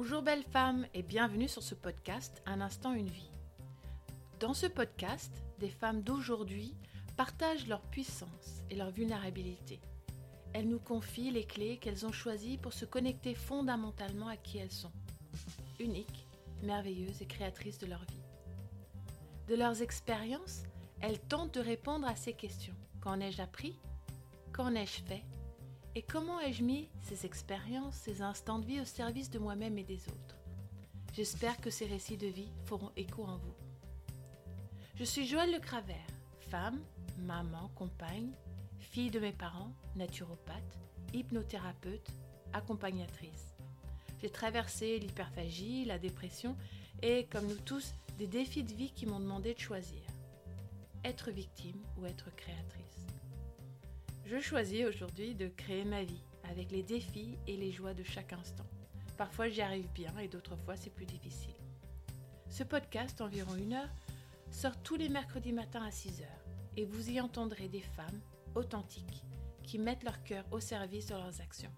Bonjour belle femme et bienvenue sur ce podcast Un instant une vie. Dans ce podcast, des femmes d'aujourd'hui partagent leur puissance et leur vulnérabilité. Elles nous confient les clés qu'elles ont choisies pour se connecter fondamentalement à qui elles sont, uniques, merveilleuses et créatrices de leur vie. De leurs expériences, elles tentent de répondre à ces questions. Qu'en ai-je appris? Qu'en ai-je fait? Et comment ai-je mis ces expériences, ces instants de vie au service de moi-même et des autres? J'espère que ces récits de vie feront écho en vous. Je suis Joëlle Le Cravert, femme, maman, compagne, fille de mes parents, naturopathe, hypnothérapeute, accompagnatrice. J'ai traversé l'hyperphagie, la dépression et, comme nous tous, des défis de vie qui m'ont demandé de choisir. Être victime ou être créatrice. Je choisis aujourd'hui de créer ma vie avec les défis et les joies de chaque instant. Parfois j'y arrive bien et d'autres fois c'est plus difficile. Ce podcast, environ une heure, sort tous les mercredis matins à 6 heures et vous y entendrez des femmes authentiques qui mettent leur cœur au service de leurs actions.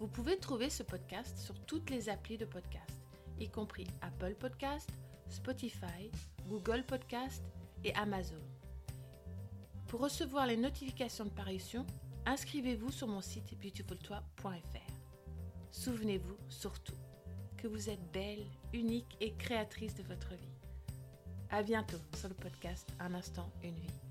Vous pouvez trouver ce podcast sur toutes les applis de podcast, y compris Apple Podcast, Spotify, Google Podcast et Amazon. Pour recevoir les notifications de parution, inscrivez-vous sur mon site beautifultoi.fr. Souvenez-vous surtout que vous êtes belle, unique et créatrice de votre vie. À bientôt sur le podcast Un instant, une vie.